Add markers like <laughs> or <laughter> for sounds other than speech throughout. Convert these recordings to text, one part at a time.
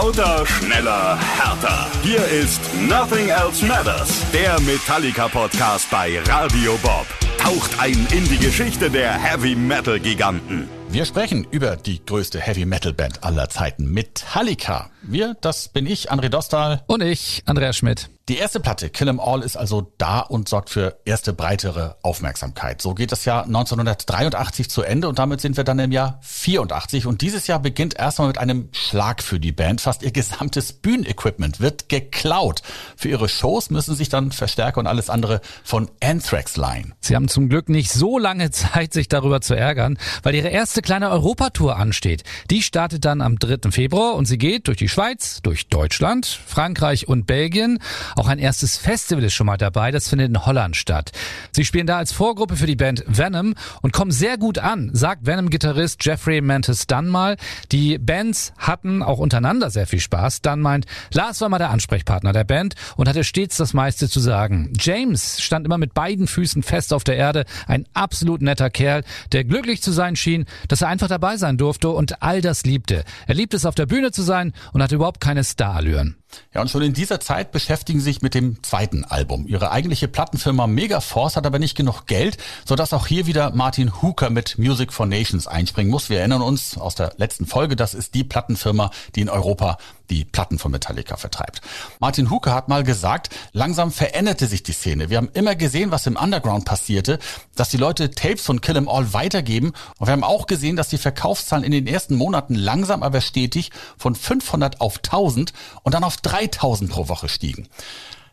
Lauter, schneller, härter. Hier ist Nothing Else Matters, der Metallica-Podcast bei Radio Bob. Taucht ein in die Geschichte der Heavy Metal-Giganten. Wir sprechen über die größte Heavy Metal Band aller Zeiten, Metallica. Wir, das bin ich, André Dostal. Und ich, Andreas Schmidt. Die erste Platte, Kill 'em All, ist also da und sorgt für erste breitere Aufmerksamkeit. So geht das Jahr 1983 zu Ende und damit sind wir dann im Jahr 84. Und dieses Jahr beginnt erstmal mit einem Schlag für die Band. Fast ihr gesamtes Bühnenequipment wird geklaut. Für ihre Shows müssen sich dann Verstärker und alles andere von Anthrax leihen. Sie haben zum Glück nicht so lange <laughs> Zeit, sich darüber zu ärgern, weil ihre erste kleine Europatour ansteht. Die startet dann am 3. Februar und sie geht durch die Schweiz, durch Deutschland, Frankreich und Belgien. Auch ein erstes Festival ist schon mal dabei, das findet in Holland statt. Sie spielen da als Vorgruppe für die Band Venom und kommen sehr gut an, sagt Venom-Gitarrist Jeffrey Mantis Dunn mal. Die Bands hatten auch untereinander sehr viel Spaß. Dunn meint, Lars war mal der Ansprechpartner der Band und hatte stets das meiste zu sagen. James stand immer mit beiden Füßen fest auf der Erde, ein absolut netter Kerl, der glücklich zu sein schien, dass er einfach dabei sein durfte und all das liebte. Er liebt es, auf der Bühne zu sein und hatte überhaupt keine Starallüren. Ja, und schon in dieser Zeit beschäftigen sie sich mit dem zweiten Album. Ihre eigentliche Plattenfirma Megaforce hat aber nicht genug Geld, sodass auch hier wieder Martin Hooker mit Music for Nations einspringen muss. Wir erinnern uns aus der letzten Folge, das ist die Plattenfirma, die in Europa die Platten von Metallica vertreibt. Martin Hooker hat mal gesagt, langsam veränderte sich die Szene. Wir haben immer gesehen, was im Underground passierte, dass die Leute Tapes von Kill 'Em All weitergeben. Und wir haben auch gesehen, dass die Verkaufszahlen in den ersten Monaten langsam aber stetig von 500 auf 1000 und dann auf 3000 pro Woche stiegen.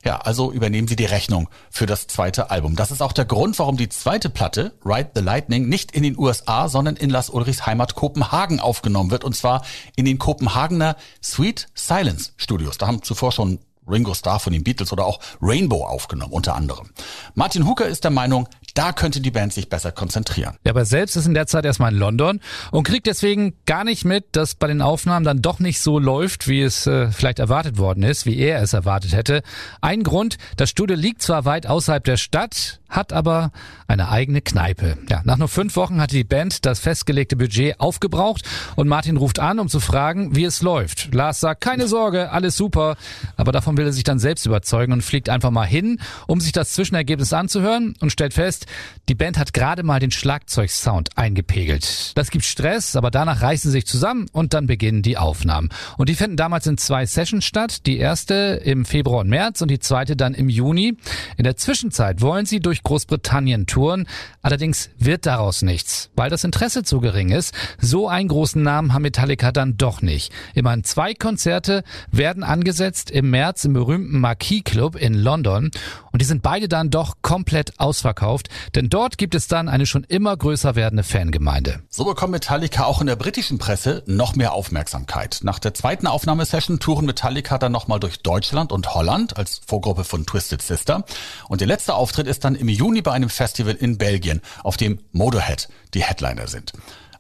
Ja, also übernehmen Sie die Rechnung für das zweite Album. Das ist auch der Grund, warum die zweite Platte, Ride the Lightning, nicht in den USA, sondern in Lars Ulrichs Heimat Kopenhagen aufgenommen wird. Und zwar in den Kopenhagener Sweet Silence Studios. Da haben zuvor schon Ringo Starr von den Beatles oder auch Rainbow aufgenommen, unter anderem. Martin Hooker ist der Meinung, da könnte die Band sich besser konzentrieren. Ja, aber selbst ist in der Zeit erstmal in London und kriegt deswegen gar nicht mit, dass bei den Aufnahmen dann doch nicht so läuft, wie es äh, vielleicht erwartet worden ist, wie er es erwartet hätte. Ein Grund, das Studio liegt zwar weit außerhalb der Stadt, hat aber eine eigene Kneipe. Ja, nach nur fünf Wochen hatte die Band das festgelegte Budget aufgebraucht und Martin ruft an, um zu fragen, wie es läuft. Lars sagt, keine Sorge, alles super, aber davon will er sich dann selbst überzeugen und fliegt einfach mal hin, um sich das Zwischenergebnis anzuhören und stellt fest, die Band hat gerade mal den Schlagzeugsound eingepegelt. Das gibt Stress, aber danach reißen sie sich zusammen und dann beginnen die Aufnahmen. Und die finden damals in zwei Sessions statt. Die erste im Februar und März und die zweite dann im Juni. In der Zwischenzeit wollen sie durch Großbritannien touren. Allerdings wird daraus nichts, weil das Interesse zu gering ist. So einen großen Namen haben Metallica dann doch nicht. Immerhin zwei Konzerte werden angesetzt im März im berühmten Marquis Club in London und die sind beide dann doch komplett ausverkauft, denn dort gibt es dann eine schon immer größer werdende Fangemeinde. So bekommt Metallica auch in der britischen Presse noch mehr Aufmerksamkeit. Nach der zweiten Aufnahmesession touren Metallica dann nochmal durch Deutschland und Holland als Vorgruppe von Twisted Sister und der letzte Auftritt ist dann im Juni bei einem Festival in Belgien, auf dem Motorhead die Headliner sind.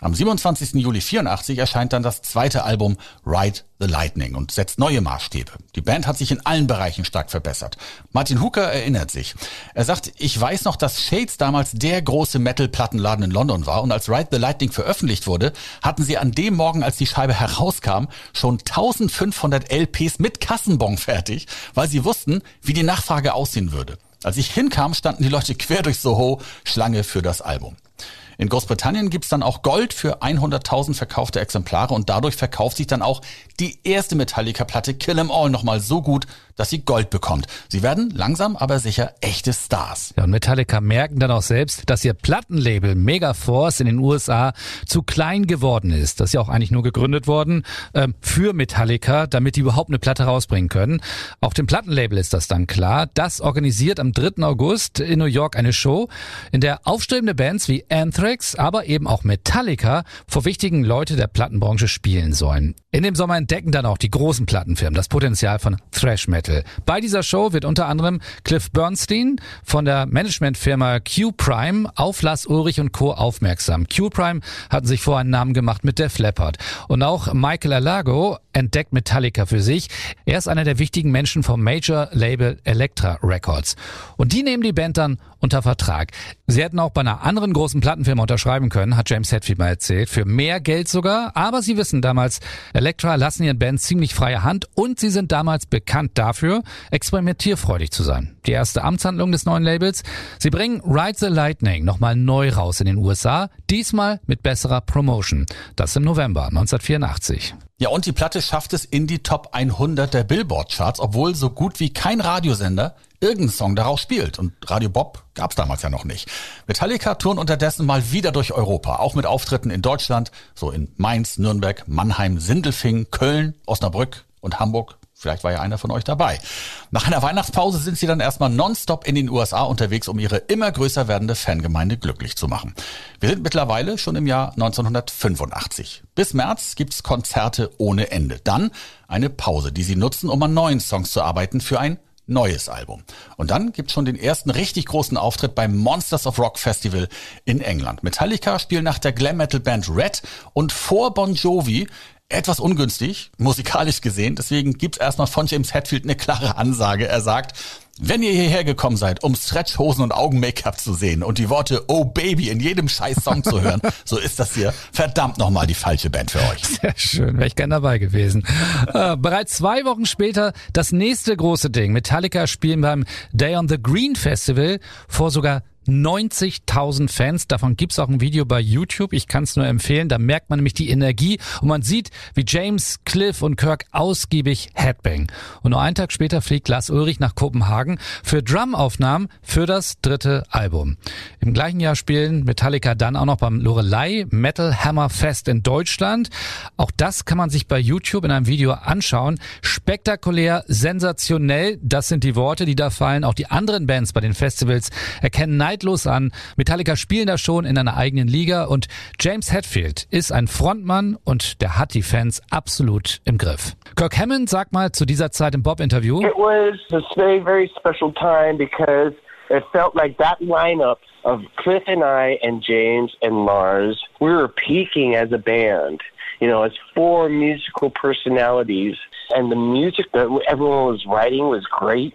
Am 27. Juli 84 erscheint dann das zweite Album Ride the Lightning und setzt neue Maßstäbe. Die Band hat sich in allen Bereichen stark verbessert. Martin Hooker erinnert sich. Er sagt, ich weiß noch, dass Shades damals der große Metal-Plattenladen in London war und als Ride the Lightning veröffentlicht wurde, hatten sie an dem Morgen, als die Scheibe herauskam, schon 1500 LPs mit Kassenbon fertig, weil sie wussten, wie die Nachfrage aussehen würde. Als ich hinkam, standen die Leute quer durch Soho Schlange für das Album. In Großbritannien gibt's dann auch Gold für 100.000 verkaufte Exemplare und dadurch verkauft sich dann auch die erste Metallica-Platte Kill 'Em All nochmal so gut, dass sie Gold bekommt. Sie werden langsam aber sicher echte Stars. Ja, und Metallica merken dann auch selbst, dass ihr Plattenlabel Megaforce in den USA zu klein geworden ist. Das ist ja auch eigentlich nur gegründet worden äh, für Metallica, damit die überhaupt eine Platte rausbringen können. Auf dem Plattenlabel ist das dann klar. Das organisiert am 3. August in New York eine Show, in der aufstrebende Bands wie Anthrax, aber eben auch Metallica vor wichtigen Leute der Plattenbranche spielen sollen. In dem Sommer entdecken dann auch die großen Plattenfirmen das Potenzial von Thrash Metal. Bei dieser Show wird unter anderem Cliff Bernstein von der Managementfirma Q Prime auf Lars Ulrich und Co. aufmerksam. Q Prime hatten sich vor einen Namen gemacht mit Def Leppard. Und auch Michael Alago entdeckt Metallica für sich. Er ist einer der wichtigen Menschen vom Major Label Elektra Records. Und die nehmen die Band dann unter Vertrag. Sie hätten auch bei einer anderen großen Plattenfirma unterschreiben können, hat James Hetfield mal erzählt, für mehr Geld sogar. Aber sie wissen damals, Elektra lassen ihren Bands ziemlich freie Hand und sie sind damals bekannt dafür, experimentierfreudig zu sein. Die erste Amtshandlung des neuen Labels, sie bringen Ride the Lightning nochmal neu raus in den USA, diesmal mit besserer Promotion. Das im November 1984. Ja, und die Platte schafft es in die Top 100 der Billboard-Charts, obwohl so gut wie kein Radiosender irgendeinen Song darauf spielt. Und Radio Bob gab's damals ja noch nicht. Metallica touren unterdessen mal wieder durch Europa, auch mit Auftritten in Deutschland, so in Mainz, Nürnberg, Mannheim, Sindelfingen, Köln, Osnabrück und Hamburg. Vielleicht war ja einer von euch dabei. Nach einer Weihnachtspause sind sie dann erstmal nonstop in den USA unterwegs, um ihre immer größer werdende Fangemeinde glücklich zu machen. Wir sind mittlerweile schon im Jahr 1985. Bis März gibt's Konzerte ohne Ende. Dann eine Pause, die sie nutzen, um an neuen Songs zu arbeiten für ein neues Album. Und dann gibt's schon den ersten richtig großen Auftritt beim Monsters of Rock Festival in England. Metallica spielen nach der Glam Metal Band Red und vor Bon Jovi etwas ungünstig, musikalisch gesehen. Deswegen gibt's erstmal von James Hetfield eine klare Ansage. Er sagt, wenn ihr hierher gekommen seid, um Stretchhosen und Augen-Make-up zu sehen und die Worte Oh Baby in jedem scheiß Song zu hören, <laughs> so ist das hier verdammt nochmal die falsche Band für euch. Sehr schön, wäre ich gern dabei gewesen. Äh, bereits zwei Wochen später das nächste große Ding. Metallica spielen beim Day on the Green Festival vor sogar 90.000 Fans. Davon gibt's auch ein Video bei YouTube. Ich kann es nur empfehlen. Da merkt man nämlich die Energie und man sieht, wie James, Cliff und Kirk ausgiebig Headbang. Und nur einen Tag später fliegt Lars Ulrich nach Kopenhagen für Drumaufnahmen für das dritte Album. Im gleichen Jahr spielen Metallica dann auch noch beim Lorelei Metal Hammer Fest in Deutschland. Auch das kann man sich bei YouTube in einem Video anschauen. Spektakulär, sensationell. Das sind die Worte, die da fallen. Auch die anderen Bands bei den Festivals erkennen neidlos an. Metallica spielen da schon in einer eigenen Liga und James Hetfield ist ein Frontmann und der hat die Fans absolut im Griff. Kirk Hammond sagt mal zu dieser Zeit im Bob-Interview. It was a very, very special time because it felt like that lineup of Cliff and I and James and Lars, we were peaking as a band. You know, as four musical personalities, and the music that everyone was writing was great.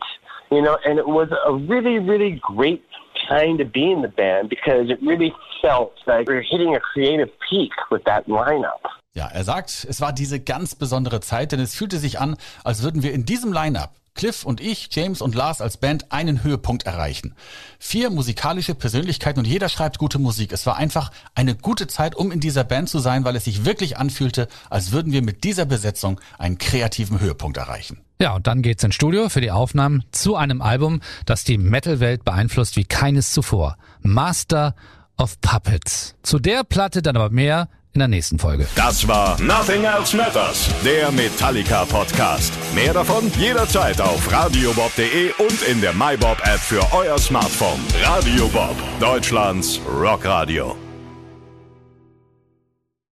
You know, and it was a really, really great time to be in the band because it really felt like we were hitting a creative peak with that lineup. Ja, er sagt, es war diese ganz besondere Zeit, denn es fühlte sich an, als würden wir in diesem Line-up Cliff und ich, James und Lars als Band einen Höhepunkt erreichen. Vier musikalische Persönlichkeiten und jeder schreibt gute Musik. Es war einfach eine gute Zeit, um in dieser Band zu sein, weil es sich wirklich anfühlte, als würden wir mit dieser Besetzung einen kreativen Höhepunkt erreichen. Ja, und dann geht's ins Studio für die Aufnahmen zu einem Album, das die Metal-Welt beeinflusst wie keines zuvor. Master of Puppets. Zu der Platte dann aber mehr in der nächsten Folge. Das war Nothing Else Matters, der Metallica Podcast. Mehr davon jederzeit auf radiobob.de und in der MyBob App für euer Smartphone. Radio Bob, Deutschlands Rockradio.